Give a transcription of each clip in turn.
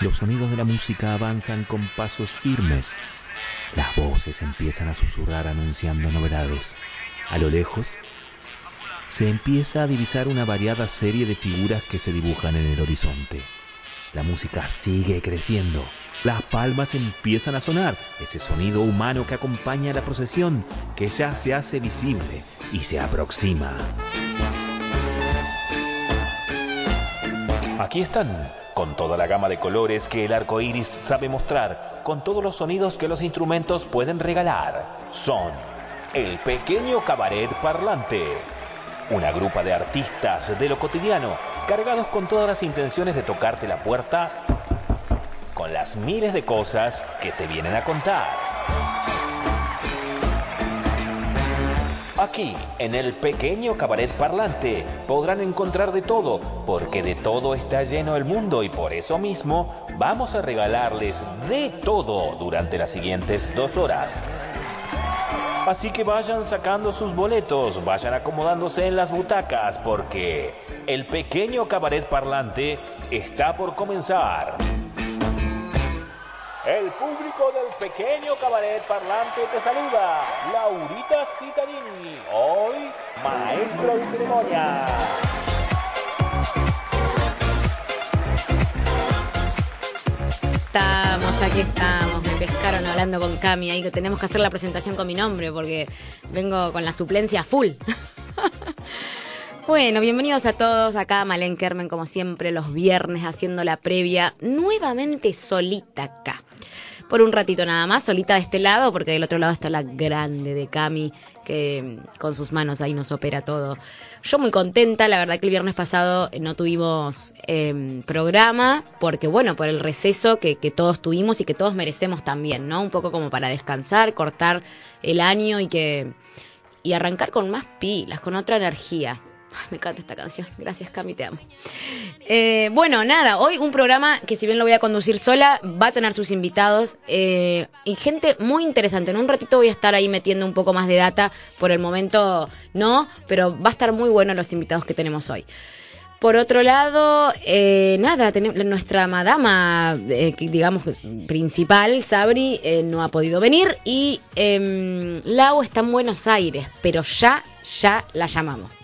Los sonidos de la música avanzan con pasos firmes. Las voces empiezan a susurrar anunciando novedades. A lo lejos, se empieza a divisar una variada serie de figuras que se dibujan en el horizonte. La música sigue creciendo. Las palmas empiezan a sonar, ese sonido humano que acompaña a la procesión, que ya se hace visible y se aproxima. Aquí están, con toda la gama de colores que el arco iris sabe mostrar, con todos los sonidos que los instrumentos pueden regalar. Son el pequeño cabaret parlante. Una grupa de artistas de lo cotidiano, cargados con todas las intenciones de tocarte la puerta con las miles de cosas que te vienen a contar. Aquí, en el pequeño cabaret parlante, podrán encontrar de todo, porque de todo está lleno el mundo y por eso mismo vamos a regalarles de todo durante las siguientes dos horas. Así que vayan sacando sus boletos, vayan acomodándose en las butacas, porque el pequeño cabaret parlante está por comenzar. El público del pequeño cabaret parlante te saluda, Laurita Citadini, hoy maestro de ceremonia. Estamos, aquí estamos. Me pescaron hablando con Cami ahí que tenemos que hacer la presentación con mi nombre porque vengo con la suplencia full. Bueno, bienvenidos a todos. Acá Malen Kermen, como siempre, los viernes haciendo la previa nuevamente solita acá. Por un ratito nada más, solita de este lado, porque del otro lado está la grande de Cami, que con sus manos ahí nos opera todo. Yo muy contenta, la verdad que el viernes pasado no tuvimos eh, programa, porque bueno, por el receso que, que todos tuvimos y que todos merecemos también, ¿no? Un poco como para descansar, cortar el año y que y arrancar con más pilas, con otra energía. Me encanta esta canción. Gracias, Cami, te amo. Eh, bueno, nada, hoy un programa que si bien lo voy a conducir sola, va a tener sus invitados eh, y gente muy interesante. En un ratito voy a estar ahí metiendo un poco más de data. Por el momento no, pero va a estar muy bueno los invitados que tenemos hoy. Por otro lado, eh, nada, nuestra madama, eh, digamos, principal, Sabri, eh, no ha podido venir y eh, Lau está en Buenos Aires, pero ya, ya la llamamos.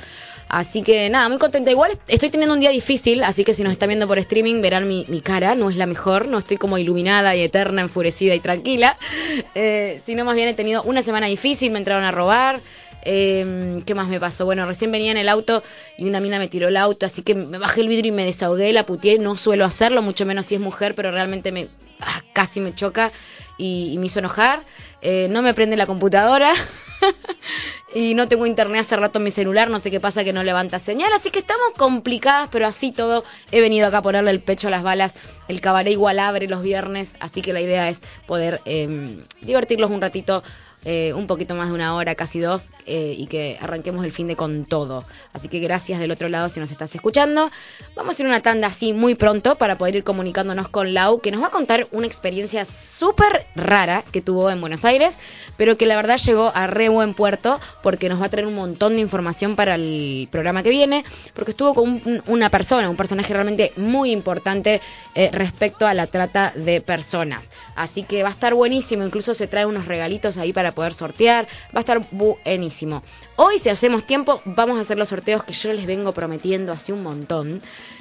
Así que nada, muy contenta. Igual estoy teniendo un día difícil, así que si nos están viendo por streaming verán mi, mi cara, no es la mejor, no estoy como iluminada y eterna, enfurecida y tranquila, eh, sino más bien he tenido una semana difícil, me entraron a robar. Eh, ¿Qué más me pasó? Bueno, recién venía en el auto y una mina me tiró el auto, así que me bajé el vidrio y me desahogué, la puteé. No suelo hacerlo, mucho menos si es mujer, pero realmente me ah, casi me choca y, y me hizo enojar. Eh, no me prende la computadora. y no tengo internet hace rato en mi celular, no sé qué pasa que no levanta señal, así que estamos complicadas, pero así todo he venido acá a ponerle el pecho a las balas. El cabaret igual abre los viernes, así que la idea es poder eh, divertirlos un ratito eh, un poquito más de una hora, casi dos, eh, y que arranquemos el fin de con todo. Así que gracias del otro lado si nos estás escuchando. Vamos a hacer una tanda así muy pronto para poder ir comunicándonos con Lau, que nos va a contar una experiencia súper rara que tuvo en Buenos Aires, pero que la verdad llegó a re buen puerto porque nos va a traer un montón de información para el programa que viene, porque estuvo con un, una persona, un personaje realmente muy importante eh, respecto a la trata de personas. Así que va a estar buenísimo, incluso se trae unos regalitos ahí para poder sortear. Va a estar buenísimo. Hoy, si hacemos tiempo, vamos a hacer los sorteos que yo les vengo prometiendo hace un montón.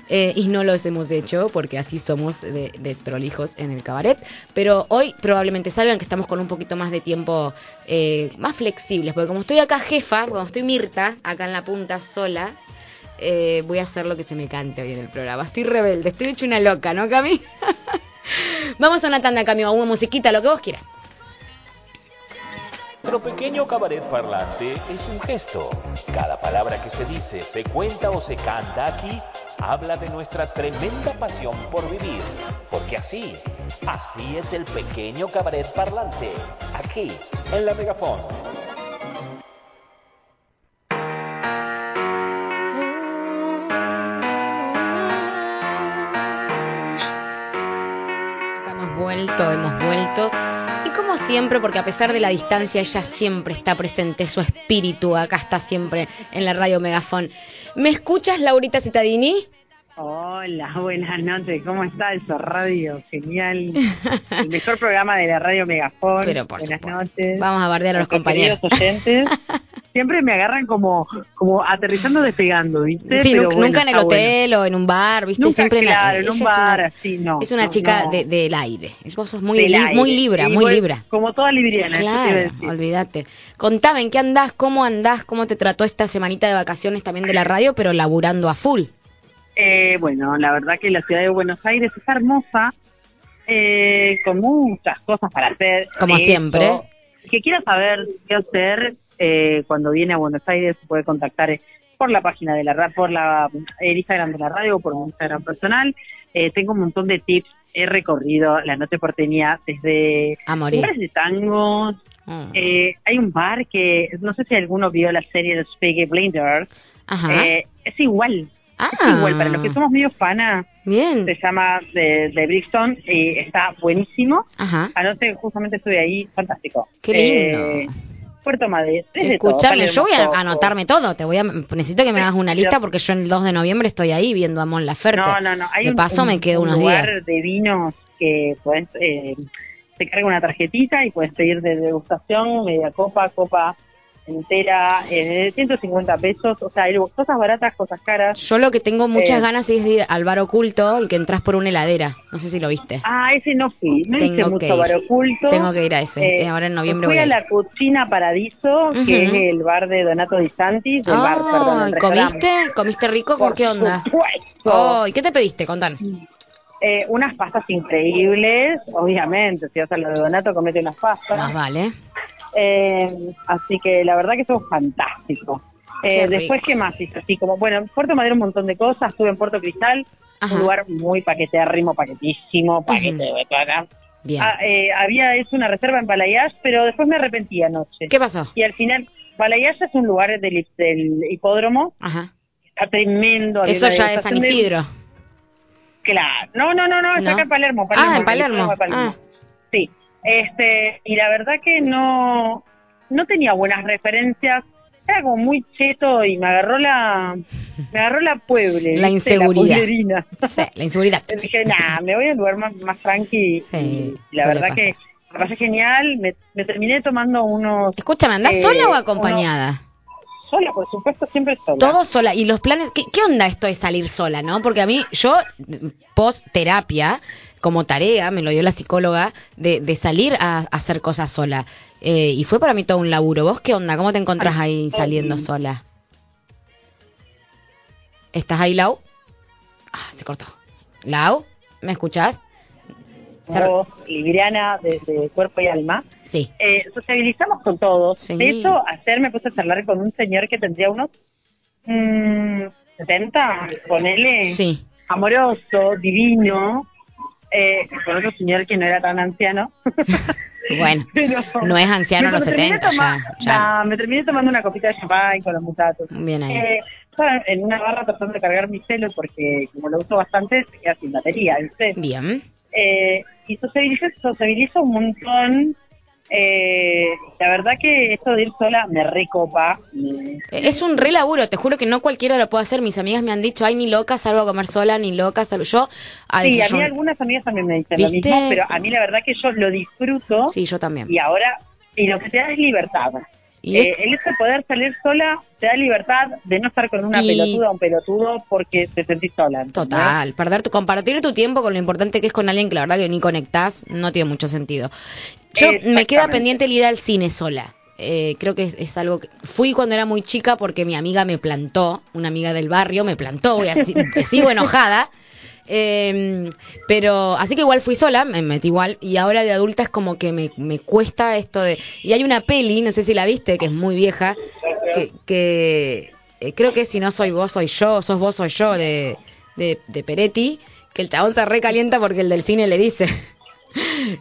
Eh, y no los hemos hecho porque así somos de desprolijos en el cabaret. Pero hoy probablemente salgan que estamos con un poquito más de tiempo eh, más flexibles. Porque como estoy acá jefa, como estoy Mirta, acá en la punta sola, eh, voy a hacer lo que se me cante hoy en el programa. Estoy rebelde, estoy hecho una loca, ¿no, Cami? Vamos a una tanda, Cami, a una musiquita, lo que vos quieras. Nuestro pequeño cabaret parlante es un gesto. Cada palabra que se dice, se cuenta o se canta aquí habla de nuestra tremenda pasión por vivir. Porque así, así es el pequeño cabaret parlante. Aquí, en la Megafón. Vuelto, hemos vuelto. Y como siempre, porque a pesar de la distancia, ella siempre está presente, su espíritu acá está siempre en la radio Megafón. ¿Me escuchas, Laurita Citadini? Hola, buenas noches. ¿Cómo está eso? Radio, genial. El mejor programa de la radio Megafon. Pero por buenas supuesto. noches. Vamos a bardear a los compañeros. oyentes. Siempre me agarran como, como aterrizando, despegando, ¿viste? Sí, Pero nunca, bueno, en el bueno. hotel o en un bar, ¿viste? Nunca, Siempre en la- claro, en ella un es bar, una- así, no. Es una no, chica no. de- del aire. Vos sos muy, li- aire. muy libra, muy libra. Como toda libriana, Claro, olvídate. Contame, ¿en qué andás? ¿Cómo andás? ¿Cómo te trató esta semanita de vacaciones también de la radio, pero laburando a full? Eh, bueno, la verdad que la ciudad de Buenos Aires es hermosa, eh, con muchas cosas para hacer. Como siempre. que quiera saber qué hacer eh, cuando viene a Buenos Aires, se puede contactar eh, por la página de la radio, por la, el Instagram de la radio o por mi Instagram personal. Eh, tengo un montón de tips. He recorrido la noche porteña desde lugares de tangos. Mm. Eh, hay un bar que, no sé si alguno vio la serie de Spaghetti Blinders. Ajá. Eh, es igual. ah, Es igual, para los que somos medio fanas, bien. se llama de, de Brixton y está buenísimo. Ajá. Anoche justamente estuve ahí, fantástico. Qué lindo. Eh, Puerto Madrid. Escuchame, yo voy a anotarme todo. Te voy a, necesito que me hagas una lista porque yo el 2 de noviembre estoy ahí viendo a Mon Laferte. No, no, no. Hay de un- paso un, me quedo un unos lugar días. de vinos que puedes, eh, te carga una tarjetita y puedes pedir de degustación, media copa, copa entera, eh, 150 pesos. O sea, cosas baratas, cosas caras. Yo lo que tengo muchas Eh. ganas es de ir al bar oculto, el que entras por una heladera. No sé si lo viste. Ah, ese no fui. No Tengo hice mucho ir. bar oculto. Tengo que ir a ese. Eh, ahora en noviembre fui voy a a la Cucina Paradiso, que es el bar de Donato Di Santis, el bar, perdón, el. ¿comiste? ¿Comiste rico? ¿Con Por qué onda? supuesto. Ay, ¿qué te pediste? Contan. Eh, unas pastas increíbles, obviamente, si vas a lo de Donato, comete unas pastas. Más vale. Eh, así que la verdad que eso es fantástico. Eh, Qué después. ¿qué más hice? Así como, bueno, en Puerto Madero un montón de cosas, estuve en Puerto Cristal, Ajá. un lugar muy paquetérrimo, paquetísimo, paquete de. Ah, eh, había hecho una reserva en Balayage, pero después me arrepentí anoche. ¿Qué pasó? Y al final, Balayage es un lugar del, hip- del hipódromo, Ajá. está tremendo. Eso ya es San de- Isidro. Claro. No, no, no, no, está ¿No? acá en Palermo. Ah, en Palermo. de Palermo. Ah. Este, y la verdad que no, no tenía buenas referencias. Era como muy cheto y me agarró la, me agarró la pueble. La inseguridad. Sí, la inseguridad. Y dije, nah, me voy a un lugar más, más tranqui. Sí, y la verdad que me pasé genial. Me, me terminé tomando unos Escúchame, ¿andás Eh, sola o acompañada? sola, por supuesto, siempre sola. Todo sola. ¿Y los planes? ¿Qué, qué onda esto de salir sola, no? Porque a mí, yo, post terapia, como tarea, me lo dio la psicóloga, de, de salir a, a hacer cosas sola. Eh, y fue para mí todo un laburo. ¿Vos qué onda? ¿Cómo te encontrás ahí saliendo sola? ¿Estás ahí, Lau? Ah, se cortó. Lau, ¿me escuchás? Voz libriana de, de cuerpo y alma. Sí. Eh, sociabilizamos con todos. Sí. De hecho, ayer me puse a charlar con un señor que tendría unos mm, 70, ponele, Sí. amoroso, divino, eh, con otro señor que no era tan anciano. Bueno, Pero no es anciano a los terminé 70, ya, toma- ya. nah, me terminé tomando una copita de champán con los. Bien ahí. Eh, estaba en una barra tratando de cargar mi celo porque como lo uso bastante se queda sin batería, ¿viste? Bien. Eh, y sociabilizo, sociabilizo un montón. Eh, la verdad que esto de ir sola me recopa. Es un re laburo, te juro que no cualquiera lo puede hacer. Mis amigas me han dicho, ay, ni loca, salgo a comer sola, ni loca, salgo yo a Sí, a mí algunas amigas también me dicen ¿Viste? lo mismo, pero a mí la verdad que yo lo disfruto Sí, yo también. y ahora, y lo que te da es libertad. Y Eh, el hecho de poder salir sola te da libertad de no estar con una Y- pelotuda o un pelotudo porque te sentís sola. ¿entendés? Total, perder tu, compartir tu tiempo con lo importante que es con alguien que la verdad que ni conectás, no tiene mucho sentido. Yo me queda pendiente el ir al cine sola. Eh, creo que es, es algo que fui cuando era muy chica porque mi amiga me plantó, una amiga del barrio me plantó, voy así, sigo enojada. Eh, pero así que igual fui sola, me metí igual, y ahora de adulta es como que me, me cuesta esto de... Y hay una peli, no sé si la viste, que es muy vieja, que, que eh, creo que si no soy vos, soy yo, sos vos, soy yo, de, de, de Peretti, que el chabón se recalienta porque el del cine le dice...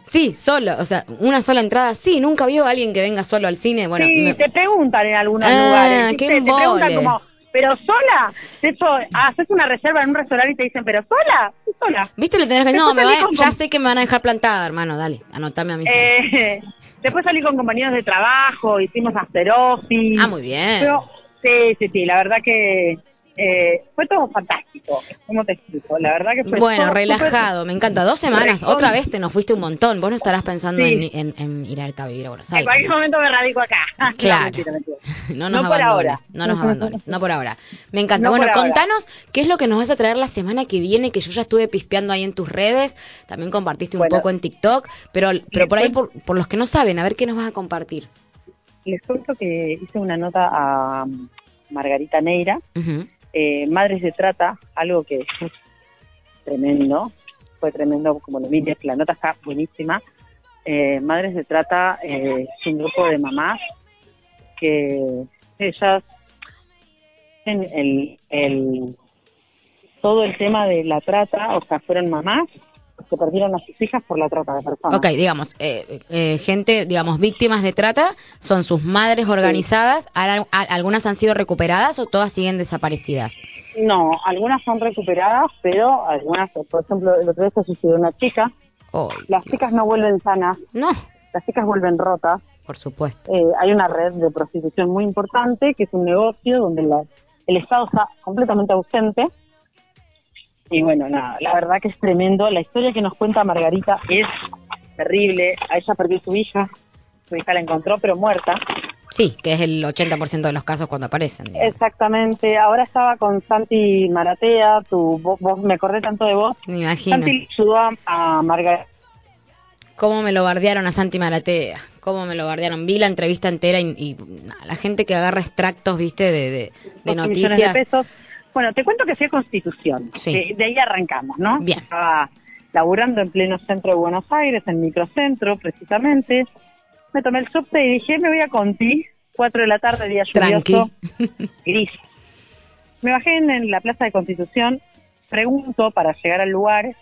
Sí, solo, o sea, una sola entrada. Sí, nunca vio a alguien que venga solo al cine. Bueno, sí, me- te preguntan en algunos Ah, lugares. qué. Te preguntan como, ¿pero sola? De hecho, haces una reserva en un restaurante y te dicen, ¿pero sola? Sola. ¿Viste? Le tenés que No, me va- con- ya sé que me van a dejar plantada, hermano. Dale, anotame a mí. Eh, después salí con compañeros de trabajo, hicimos after office. ah, muy bien. Pero, sí, sí, sí, la verdad que Eh, fue todo fantástico, ¿cómo te explico? La verdad que fue Bueno, todo relajado, me encanta. Dos semanas, otra vez te nos fuiste un montón. Vos no estarás pensando Sí. en, en- en ir a vivir a Buenos En cualquier momento me radico acá. No, Claro. mentira, mentira. No nos No por ahora. no nos abandones, no por ahora. Me encanta. No bueno, ahora. contanos qué es lo que nos vas a traer la semana que viene, que yo ya estuve pispeando ahí en tus redes, también compartiste un Bueno. poco en TikTok, pero, pero por ahí, por, los que no saben, a ver qué nos vas a compartir. Les cuento que hice una nota a Margarita Neira, Ujú. Eh, Madres de Trata, algo que es tremendo, fue tremendo como lo mires, la nota está buenísima. Eh, Madres de Trata eh, es un grupo de mamás que ellas en el, el todo el tema de la trata, o sea, fueron mamás que perdieron a sus hijas por la trata de personas. Ok, digamos, eh, eh, gente, digamos, víctimas de trata, son sus madres organizadas, ¿Al- a- ¿algunas han sido recuperadas o todas siguen desaparecidas? No, algunas son recuperadas, pero algunas, por ejemplo, el otro día se suicidó una chica, Ay, las Dios. chicas no vuelven sanas, No, las chicas vuelven rotas. por supuesto. Eh, hay una red de prostitución muy importante, que es un negocio donde la- el Estado está completamente ausente. Y bueno, nada, la verdad que es tremendo. La historia que nos cuenta Margarita es terrible. A ella perdió su hija, su hija la encontró pero muerta. Sí, que es el 80% de los casos cuando aparecen. digamos. Exactamente. Ahora estaba con Santi Maratea, tu, vos, vos- me acordé tanto de vos. Me imagino. Santi ayudó a, a Margarita. ¿Cómo me lo bardearon a Santi Maratea? ¿Cómo me lo bardearon? Vi la entrevista entera y, la gente que agarra extractos, viste, de, de, de noticias. de pesos. Bueno, te cuento que fui a Constitución. Sí. De, de ahí arrancamos, ¿no? Bien. Estaba laburando en pleno centro de Buenos Aires, en microcentro, precisamente. Me tomé el subte y dije, me voy a Conti, 4 de la tarde, día Tranqui. lluvioso, gris. Me bajé en, en la plaza de Constitución, pregunto para llegar al lugar.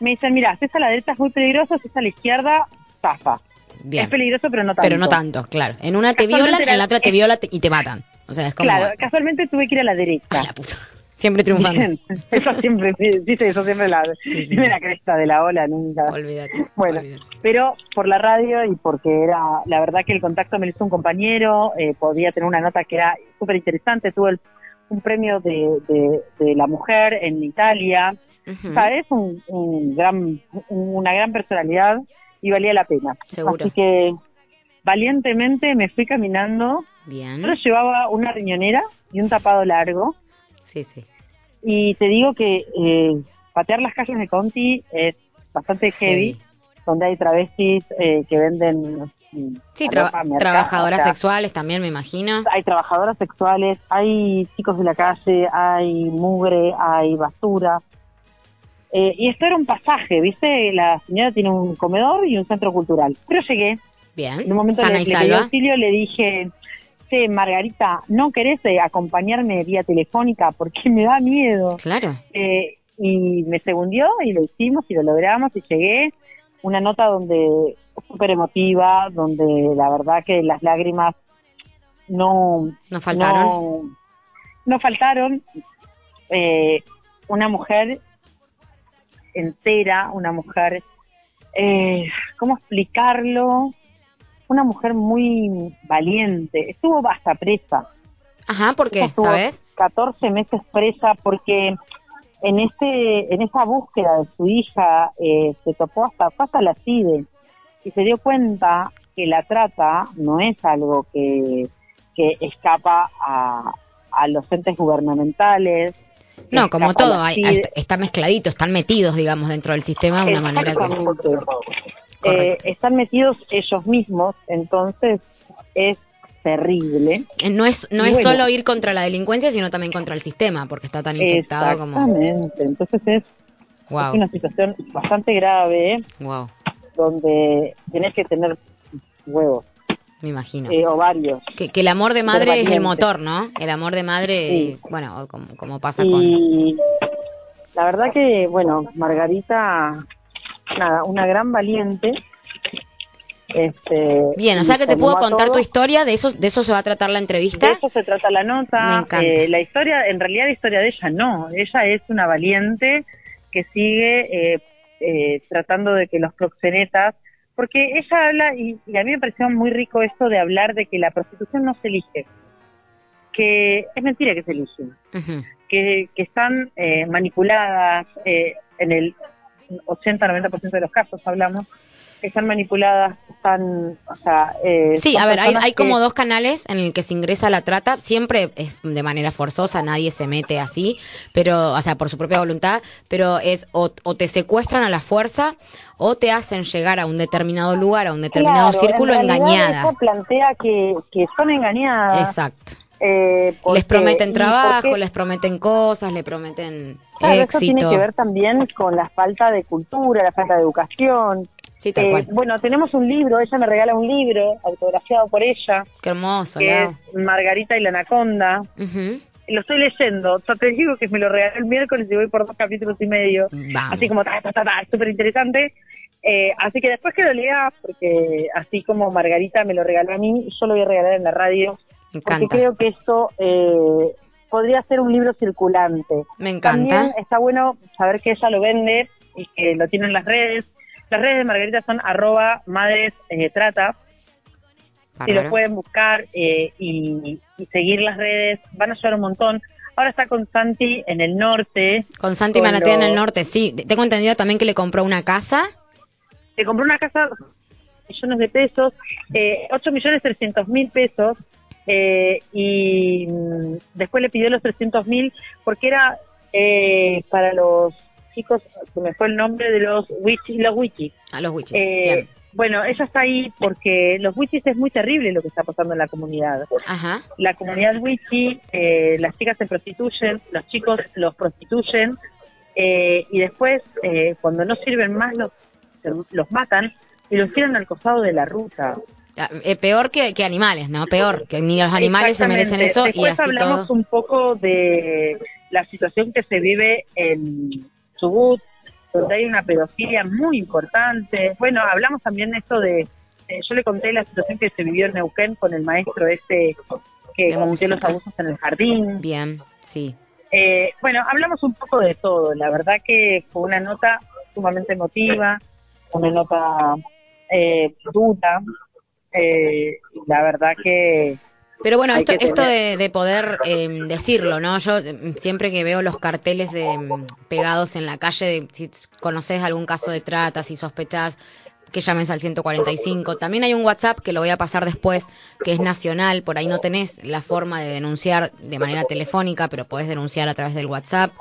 Me dicen, mira, si es a la derecha es muy peligroso, si es a la izquierda, zafa. Bien. Es peligroso, pero no tanto. Pero no tanto, claro. En una te violan, en la otra te violan te- y te matan. O sea, es como... Claro, casualmente tuve que ir a la derecha. Ay, la puta. Siempre triunfando. Bien, eso siempre, dice eso siempre la, Sí, sí. siempre la cresta de la ola, nunca. Olvídate. Bueno, olvídate. pero por la radio y porque era, la verdad que el contacto me lo hizo un compañero, eh, podía tener una nota que era súper interesante, tuve el- un premio de, de, de la mujer en Italia. ¿sabes? Un, un gran, una gran personalidad y valía la pena. Seguro. Así que valientemente me fui caminando, Bien. yo llevaba una riñonera y un tapado largo, Sí, sí. y te digo que eh, patear las calles de Conti es bastante heavy, donde hay travestis eh, que venden... Sí, mercado, trabajadoras o sea, sexuales también, me imagino. Hay trabajadoras sexuales, hay chicos de la calle, hay mugre, hay basura. Eh, y esto era un pasaje, ¿viste? La señora tiene un comedor y un centro cultural. Pero llegué, Bien. en un momento Sana le, y le pedí auxilio, le dije, che, Margarita, ¿no querés eh, acompañarme vía telefónica? Porque me da miedo. Claro. Eh, y me segundió y lo hicimos y lo logramos y llegué. Una nota donde súper emotiva, donde la verdad que las lágrimas no, Nos faltaron. no, no faltaron. Eh, una mujer entera, una mujer, eh, ¿cómo explicarlo? Una mujer muy valiente. Estuvo hasta presa. Ajá, ¿por qué? Estuvo ¿Sabes? 14 meses presa porque en este en esa búsqueda de su hija eh, se topó hasta hasta la CIDE y se dio cuenta que la trata no es algo que, que escapa a, a los entes gubernamentales. No, como todo, hay- está mezcladito, están metidos, digamos, dentro del sistema de una manera que... Eh, están metidos ellos mismos, entonces es terrible. Eh, No es, no Y es bueno. solo ir contra la delincuencia, sino también contra el sistema, porque está tan infectado como... Exactamente, entonces es, una situación bastante grave wow, donde tenés que tener huevos, me imagino. eh, ovarios. Que, que el amor de madre es el motor, ¿no? El amor de madre Sí. es, bueno, como, como pasa con... Y la verdad que, bueno, Margarita, nada, una gran valiente. Este, Bien, o sea que te puedo contar tu historia, de eso, de eso se va a tratar la entrevista. De eso se trata la nota. Me encanta. Eh, la historia, en realidad la historia de ella no. Ella es una valiente que sigue eh, eh, tratando de que los proxenetas, porque ella habla, y, y a mí me pareció muy rico esto de hablar de que la prostitución no se elige. que es mentira que se eligen, que, que están eh, manipuladas eh, en el 80-90% de los casos, hablamos, están manipuladas, están, o sea... Eh, sí, a ver, hay, hay como dos canales en el que se ingresa la trata, siempre es de manera forzosa, nadie se mete así, pero, o sea, por su propia voluntad, pero es o, te secuestran a la fuerza o te hacen llegar a un determinado lugar, a un determinado círculo engañada. Eso plantea que, que son engañadas. Exacto. Eh, les prometen trabajo, les prometen cosas, le prometen claro, éxito. Eso tiene que ver también con la falta de cultura, la falta de educación. Sí, tal eh, Bueno, tenemos un libro, ella me regala un libro autografiado por ella. Qué hermoso, que es Margarita y la Anaconda. Lo estoy leyendo, o sea, te digo que me lo regaló el miércoles y voy por dos capítulos y medio. Así como, ta, ta, ta, ta, súper interesante. Eh, así que después que lo lea, porque así como Margarita me lo regaló a mí, yo lo voy a regalar en la radio. Porque creo que esto eh, podría ser un libro circulante. Me encanta. También está bueno saber que ella lo vende y que lo tiene en las redes las redes de Margarita son arroba madres eh, trata. Si lo pueden buscar eh, y, seguir las redes, van a ayudar un montón. Ahora está con Santi en el norte. Con Santi Manatea en el norte, sí. Tengo entendido también que le compró una casa. Le compró una casa, millones de pesos, eh, 8 millones 300 mil pesos. Eh, y mm, después le pidió los 300 mil porque era eh, para los chicos, se me fue el nombre de los witches, los witches. A los witches. Eh, bueno, ella está ahí porque los witches es muy terrible lo que está pasando en la comunidad. Ajá. La comunidad witchy, eh, las chicas se prostituyen, los chicos los prostituyen eh, y después cuando no sirven más los, los matan y los tiran al costado de la ruta. Ah, peor que, animales, ¿no? Peor, que ni los animales se merecen eso. Después y hablamos un poco de la situación que se vive en Chubut, donde hay una pedofilia muy importante. Bueno, hablamos también de esto de, eh, yo le conté la situación que se vivió en Neuquén con el maestro este que cometió los abusos en el jardín. Bien, sí. Eh, bueno, hablamos un poco de todo. La verdad que fue una nota sumamente emotiva, una nota eh, dura. Eh, la verdad que pero bueno, esto, esto de, poder em, decirlo, ¿no? Yo em, siempre que veo los carteles de, em, pegados en la calle, si conoces algún caso de trata, si sospechas, que llames al 145. También hay un WhatsApp que lo voy a pasar después, que es nacional, por ahí no tenés la forma de denunciar de manera telefónica, pero podés denunciar a través del WhatsApp.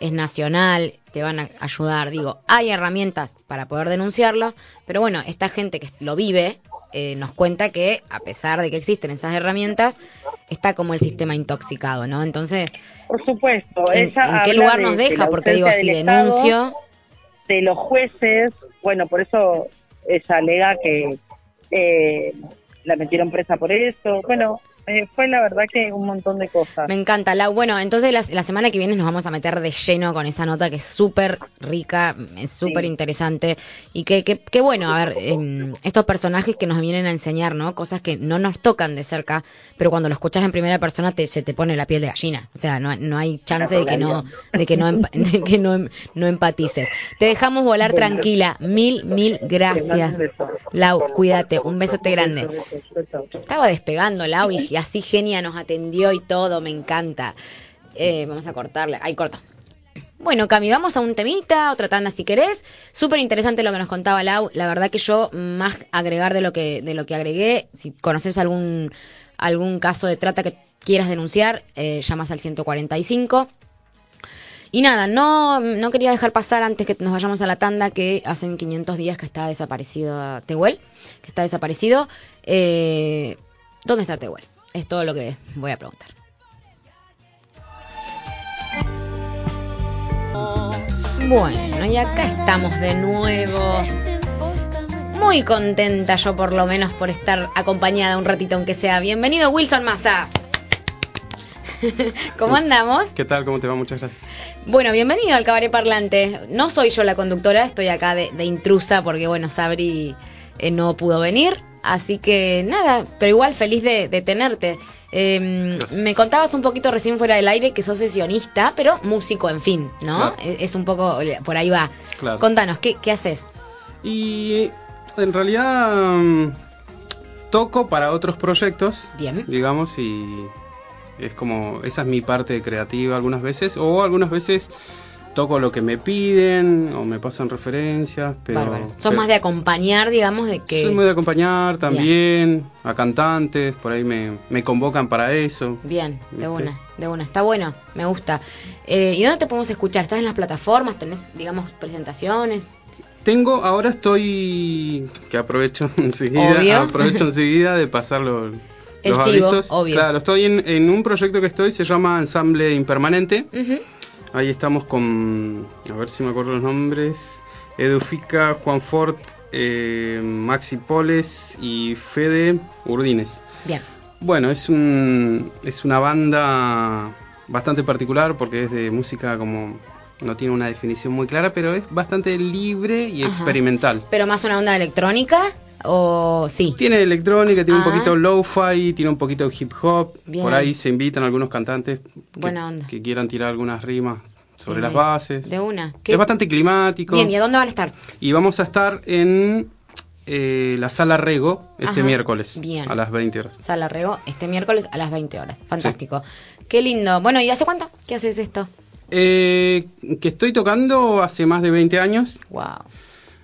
Es nacional, te van a ayudar. Digo, hay herramientas para poder denunciarlo, pero bueno, esta gente que lo vive eh, nos cuenta que a pesar de que existen esas herramientas, está como el sistema intoxicado, ¿no? Entonces, por supuesto, ¿en, qué lugar nos deja? Porque digo, si denuncio... de los jueces, bueno, por eso ella alega que eh, la metieron presa por eso. Bueno, eh, fue la verdad que un montón de cosas. Me encanta. La, bueno, entonces la, semana que viene nos vamos a meter de lleno con esa nota que es súper rica, es súper interesante. Y que, que, bueno, a ver, em, estos personajes que nos vienen a enseñar, ¿no? Cosas que no nos tocan de cerca, pero cuando lo escuchas en primera persona te, se te pone la piel de gallina. O sea, no, no hay chance de que no, de que no, de que no, no empatices. Te dejamos volar tranquila. Mil, mil gracias. Lau, cuídate. Un besote grande. Estaba despegando, Lau, y así Genia nos atendió y todo, me encanta. Eh, vamos a cortarle. Ahí corto. Bueno, Cami, vamos a un temita, otra tanda si querés. Súper interesante lo que nos contaba Lau. La verdad que yo, más agregar de lo que, de lo que agregué, si conoces algún, algún caso de trata que quieras denunciar, eh, llamas al 145. Y nada, no, no quería dejar pasar antes que nos vayamos a la tanda que hacen 500 días que está desaparecido Tehuel, que está desaparecido. Eh, ¿Dónde está Tehuel? Es todo lo que voy a preguntar. Bueno, y acá estamos de nuevo. Muy contenta yo por lo menos por estar acompañada un ratito aunque sea. Bienvenido Wilson Massa. ¿Cómo andamos? ¿Qué tal? ¿Cómo te va? Muchas gracias. Bueno, bienvenido al Cabaret Parlante. No soy yo la conductora, estoy acá de, intrusa porque, bueno, Sabri eh, no pudo venir. Así que nada, pero igual feliz de, tenerte. Em, me contabas un poquito recién fuera del aire que sos sesionista, pero músico, en fin, ¿no? Es, un poco, por ahí va. Contanos, ¿qué, ¿qué, haces? Y en realidad mm, toco para otros proyectos, Bien. digamos, y Es como, esa es mi parte creativa algunas veces, o algunas veces toco lo que me piden o me pasan referencias, pero... Bárbaro. Sos pero- más de acompañar, digamos, de que... Soy muy de acompañar también a cantantes, por ahí me, me convocan para eso. Bien, de ¿Viste? una, de una. Está bueno, me gusta. Eh, ¿Y dónde te podemos escuchar? ¿Estás en las plataformas? ¿Tenés, digamos, presentaciones? Tengo, ahora estoy, que aprovecho enseguida, Obvio. aprovecho enseguida de pasar los, El los chivo, avisos. obvio. Claro, estoy en, en un proyecto que estoy, se llama Ensamble Impermanente. Ahí estamos con, a ver si me acuerdo los nombres, Edufica, Juan Fort, eh, Maxi Poles y Fede Urdines. Bien. Bueno, es, un, es una banda bastante particular porque es de música como no tiene una definición muy clara, pero es bastante libre y Ajá. experimental. ¿Pero más una onda electrónica? ¿O sí? Tiene electrónica, tiene Ah. un poquito lo-fi, tiene un poquito de hip hop. Bien Por ahí. se invitan algunos cantantes que, quieran tirar algunas rimas sobre Bien las bases. De una. ¿Qué- Es bastante climático. Bien, ¿y a dónde van a estar? Y vamos a estar en eh, la sala Rego este Ajá. miércoles Bien. a las 20 horas. Sala Rego este miércoles a las 20 horas. Fantástico. Qué lindo. Bueno, ¿y hace cuánto que haces esto? Eh, que estoy tocando hace más de 20 años. Wow.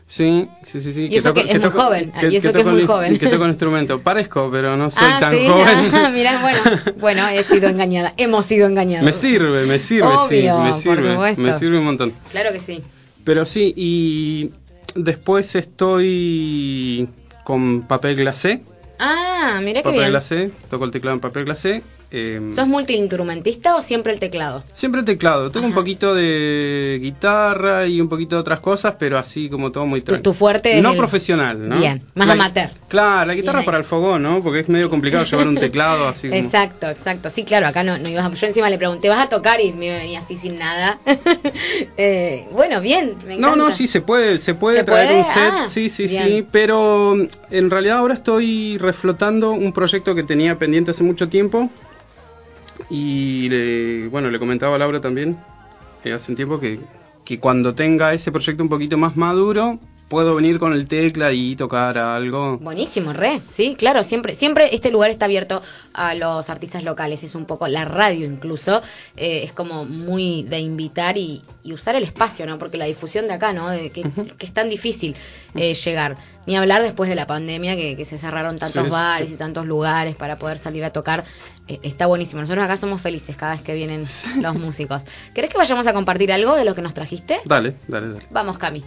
Sí, sí, sí, sí. Y eso que es muy joven, y eso que es muy joven. Que toco el instrumento. Parezco, pero no soy ah, tan sí. joven. Ah, mirá, bueno, bueno, he sido engañada. Hemos sido engañados. me sirve, me sirve, sí, Obvio, me por sirve. supuesto. Me sirve un montón. Claro que sí. Pero sí, y después estoy con papel glacé. Ah, mira qué Papel bien. glacé, toco el teclado en papel glacé. Eh, ¿Sos multiinstrumentista o siempre el teclado? Siempre teclado, toco un poquito de guitarra y un poquito de otras cosas, pero así como todo muy tranquilo. tu fuerte es No el- profesional, ¿no? Bien, más La- amateur. Claro, la guitarra Bien para el fogón, ¿no? Porque es medio complicado llevar un teclado así como... Exacto, exacto. Sí, claro, acá no, no ibas a... Yo encima le pregunté, ¿vas a tocar? Y me venía así sin nada. Eh, bueno, bien, me No, no, sí se puede, se puede ¿Se traer puede? un set, Ah, sí, sí, bien. sí, pero mm, en realidad ahora estoy reflotando un proyecto que tenía pendiente hace mucho tiempo y le, bueno, le comentaba a Laura también eh, hace un tiempo que, que cuando tenga ese proyecto un poquito más maduro puedo venir con el tecla y tocar algo. Buenísimo, re, sí, claro, siempre, siempre este lugar está abierto a los artistas locales, es un poco la radio incluso, eh, es como muy de invitar y, y usar el espacio, ¿no? Porque la difusión de acá, ¿no? De que, que es tan difícil eh, llegar, ni hablar después de la pandemia que, que se cerraron tantos Sí, bares sí. y tantos lugares para poder salir a tocar, eh, está buenísimo. Nosotros acá somos felices cada vez que vienen los músicos. ¿Querés que vayamos a compartir algo de lo que nos trajiste? Dale, dale, dale. Vamos, Cami.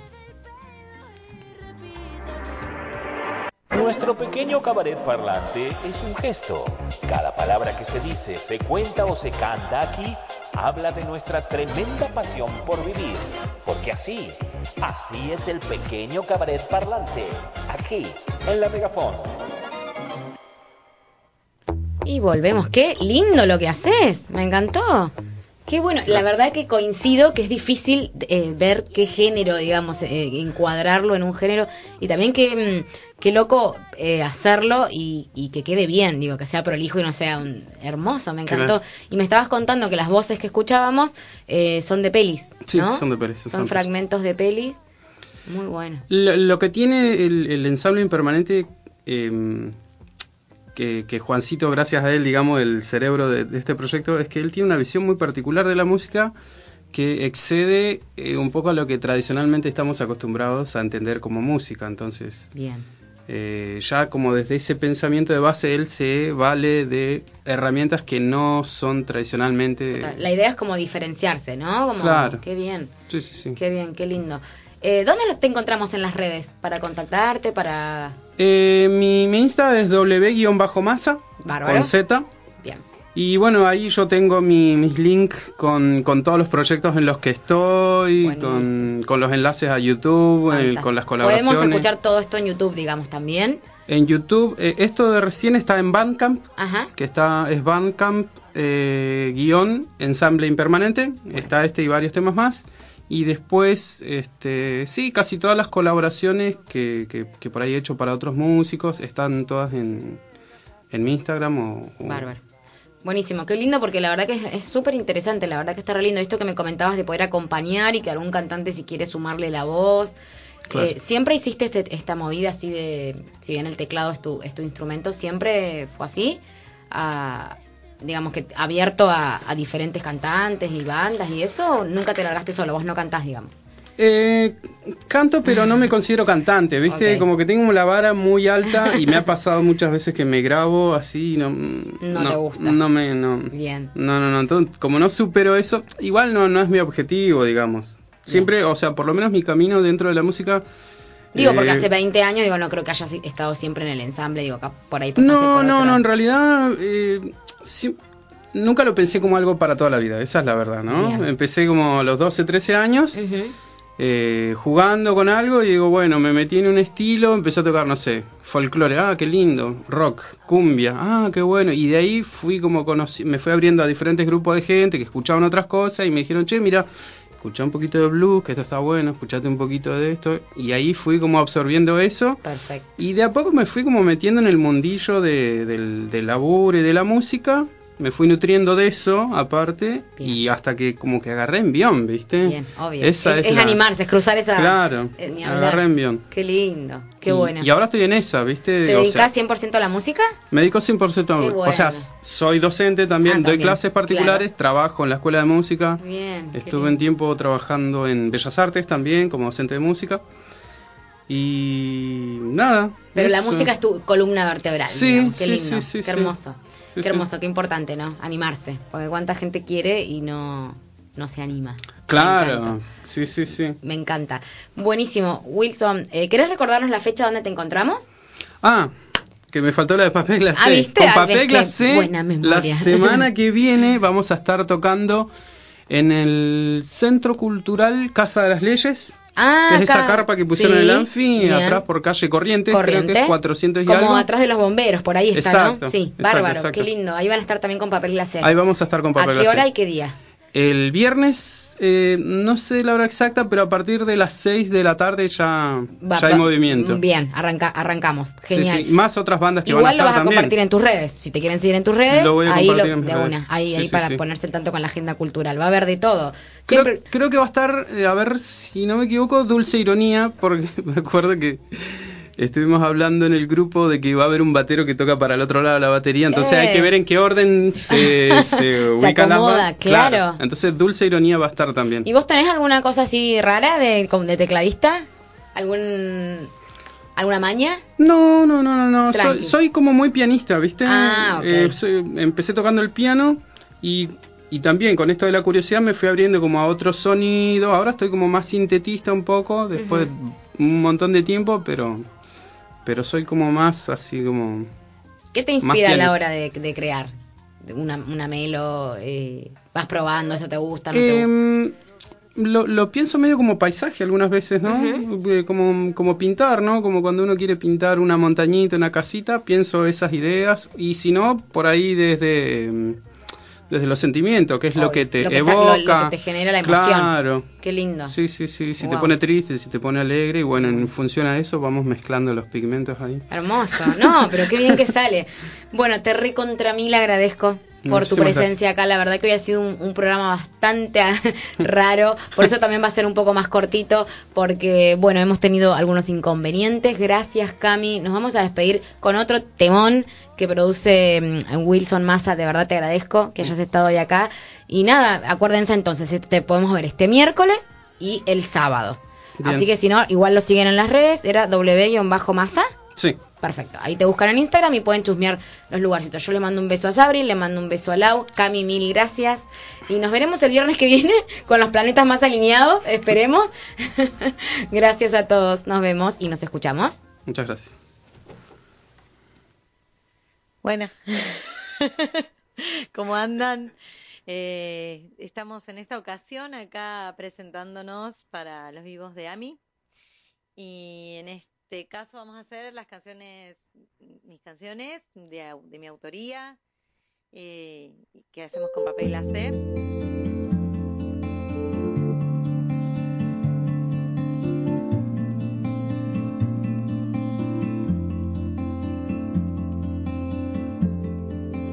Nuestro pequeño cabaret parlante es un gesto. Cada palabra que se dice, se cuenta o se canta aquí habla de nuestra tremenda pasión por vivir. Porque así, así es el pequeño cabaret parlante. Aquí, en la Megafón. Y volvemos. Qué lindo lo que haces. Me encantó. Qué bueno. La verdad que coincido que es difícil eh, ver qué género, digamos, eh, encuadrarlo en un género. Y también que, mm, qué loco eh, hacerlo y, y que quede bien, digo, que sea prolijo y no sea un hermoso. Me encantó. Claro. Y me estabas contando que las voces que escuchábamos eh, son de pelis. Sí, ¿no? son de pelis, Son, fragmentos de pelis. Muy bueno. Lo, lo que tiene el, el ensamble impermanente, eh, que, que Juancito, gracias a él, digamos, el cerebro de, de este proyecto, es que él tiene una visión muy particular de la música que excede eh, un poco a lo que tradicionalmente estamos acostumbrados a entender como música. Entonces, Bien. Eh, ya como desde ese pensamiento de base, él se vale de herramientas que no son tradicionalmente... La idea es como diferenciarse, ¿no? Como, Claro. Qué bien. Sí, sí, sí. Qué bien, qué lindo. Eh, ¿Dónde te encontramos en las redes? Para contactarte, para... Eh, mi, mi Insta es w-masa con Z. Y bueno, ahí yo tengo mi, mis links con, con todos los proyectos en los que estoy, con, los enlaces a YouTube, eh, con las colaboraciones. Podemos escuchar todo esto en YouTube, digamos, también. En YouTube, eh, esto de recién está en Bandcamp, Ajá. que está es Bandcamp eh, guion ensamble impermanente. Está este y varios temas más. Y después, este, sí, casi todas las colaboraciones que, que, que por ahí he hecho para otros músicos están todas en, en mi Instagram o, o-. Buenísimo, qué lindo porque la verdad que es- súper interesante, la verdad que está re lindo esto que me comentabas de poder acompañar y que algún cantante si quiere sumarle la voz. Claro. Eh, siempre hiciste este- esta movida así de, si bien el teclado es tu, es tu instrumento, siempre fue así, a, digamos que abierto a, a diferentes cantantes y bandas y eso, nunca te largaste solo, vos no cantás, digamos. Eh, canto, pero no me considero cantante, ¿viste? Como que tengo la vara muy alta y me ha pasado muchas veces que me grabo así y no... No te gusta. No me... No, Bien. no, no, no. entonces, como no supero eso, igual no, no es mi objetivo, digamos. Siempre, o sea, por lo menos mi camino dentro de la música... Digo, porque eh, hace 20 años, digo, no creo que hayas estado siempre en el ensamble, digo, acá por ahí pasaste No, por no, no, en realidad eh, nunca lo pensé como algo para toda la vida, esa es la verdad, ¿no? Bien. Empecé como a los 12, 13 años Ujú. Eh, jugando con algo y digo, bueno, me metí en un estilo, empecé a tocar, no sé, folclore, ah, qué lindo, rock, cumbia, ah, qué bueno, y de ahí fui como conocí, me fui abriendo a diferentes grupos de gente que escuchaban otras cosas y me dijeron, che, mira, escuchá un poquito de blues, que esto está bueno, escuchate un poquito de esto, y ahí fui como absorbiendo eso. Perfecto. Y de a poco me fui como metiendo en el mundillo de, del, del laburo y de la música. Me fui nutriendo de eso, aparte, Bien. y hasta que como que agarré envión, ¿viste? Bien, obvio. Esa es, es es la- animarse, es cruzar esa... Claro, eh, agarré envión. Qué lindo, qué y, bueno. Y ahora estoy en esa, ¿viste? ¿Te dedicas sea, 100% a la música? me dedico 100% a Qué O sea, soy docente también, Ah, doy también, clases particulares, claro. trabajo en la escuela de música. Bien. Estuve un tiempo trabajando en Bellas Artes también, como docente de música. Y nada. Pero la música es tu columna vertebral. Sí, digamos. Qué sí, lindo, sí, sí, qué sí. hermoso. Sí, qué sí. hermoso, qué importante, ¿no? Animarse. Porque cuánta gente quiere y no, no se anima. Claro, sí, sí, sí. Me encanta. Buenísimo. Wilson, eh, ¿querés recordarnos la fecha donde te encontramos? Ah, que me faltó la de papel glacé. Ah, ¿viste? Con papel glacé, la semana que viene vamos a estar tocando en el Centro Cultural Casa de las Leyes. Ah, que es esa carpa que pusieron Sí, en el Anfi, bien. atrás por calle Corrientes, creo que es 400 y Como algo. atrás de los bomberos, por ahí está, Exacto, ¿no? Sí, exacto, bárbaro, exacto. qué lindo. Ahí van a estar también con papel glacé. Ahí vamos a estar con ¿A papel qué glacé. hora y qué día? El viernes, eh, no sé la hora exacta, pero a partir de las 6 de la tarde ya, Va- ya hay va- movimiento. Bien, arranca, arrancamos. Genial. sí. Más otras bandas que Igual van a lo estar vas a también. compartir en tus redes. Si te quieren seguir en tus redes, Lo voy a ahí lo, de redes. una, ahí, Sí, ahí sí, para ponerse al tanto con la agenda cultural. Va a haber de todo. Creo que va a estar, eh, a ver si no me equivoco, Dulce Ironía, porque me acuerdo que estuvimos hablando en el grupo de que va a haber un batero que toca para el otro lado de la batería, entonces Eh. hay que ver en qué orden se, se ubican las acomoda, bandas. claro. Entonces Dulce Ironía va a estar también. ¿Y vos tenés alguna cosa así rara de, tecladista? ¿Algún alguna maña? No, no, no, no, no. Soy, soy como muy pianista, ¿viste? Ah, ok. Eh, soy- empecé tocando el piano y, y también con esto de la curiosidad me fui abriendo como a otro sonido. Ahora estoy como más sintetista un poco, después de un montón de tiempo, pero pero soy como más así como... ¿Qué te inspira a la hora de, de crear? Una, una melo, eh, vas probando, eso te gusta, no te gusta. Em, lo, lo pienso medio como paisaje algunas veces, ¿no? Eh, como, como pintar, ¿no? Como cuando uno quiere pintar una montañita, una casita, pienso esas ideas. Y si no, por ahí desde, em, desde los sentimientos, que es lo que te lo que está- lo- evoca. lo que te genera la emoción. Claro. Qué lindo. Sí, sí, sí. Si te Wow. pone triste, si te pone alegre. Y bueno, en función a eso vamos mezclando los pigmentos ahí. Hermoso. No, pero qué bien que sale. Bueno, te recontra mil agradezco por tu presencia acá. La verdad que hoy ha sido un, un programa bastante raro. Por eso también va a ser un poco más cortito. Porque, bueno, hemos tenido algunos inconvenientes. Gracias, Cami. Nos vamos a despedir con otro temón que produce mm, Wilson Massa. De verdad te agradezco que hayas estado hoy acá. Y nada, acuérdense entonces, este, te podemos ver este miércoles y el sábado. Bien. Así que si no, igual lo siguen en las redes. Era W-Massa. Sí. Perfecto. Ahí te buscan en Instagram y pueden chusmear los lugarcitos. Yo le mando un beso a Sabri, le mando un beso a Lau. Cami, mil gracias. Y nos veremos el viernes que viene con los planetas más alineados. Esperemos. gracias a todos. Nos vemos y nos escuchamos. Muchas gracias. Bueno, ¿cómo andan? Eh, estamos en esta ocasión acá presentándonos para los vivos de AMI y en este caso vamos a hacer las canciones, mis canciones de, de mi autoría eh, que hacemos con papel glacé.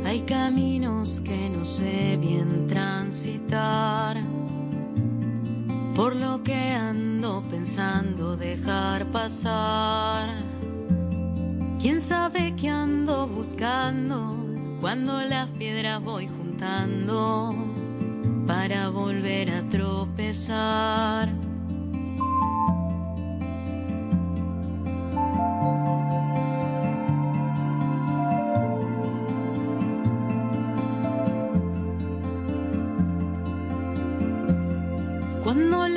Hay caminos que no sé bien transitar, por lo que ando pensando dejar pasar. Cuando las piedras voy juntando para volver a.